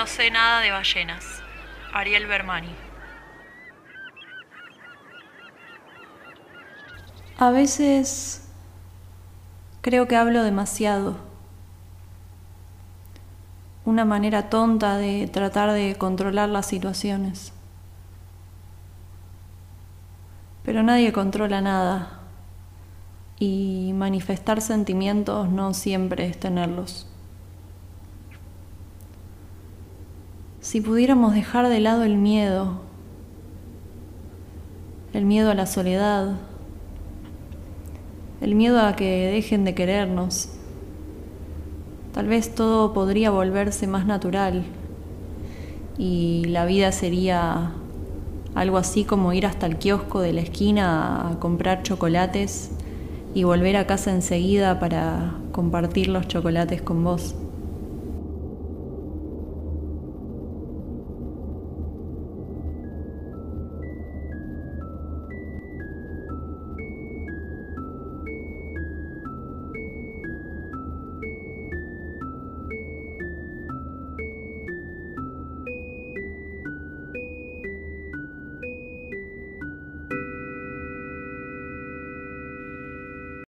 No sé nada de ballenas. Ariel Bermani. A veces creo que hablo demasiado. Una manera tonta de tratar de controlar las situaciones. Pero nadie controla nada y manifestar sentimientos no siempre es tenerlos. Si pudiéramos dejar de lado el miedo, el miedo a la soledad, el miedo a que dejen de querernos, tal vez todo podría volverse más natural y la vida sería algo así como ir hasta el kiosco de la esquina a comprar chocolates y volver a casa enseguida para compartir los chocolates con vos.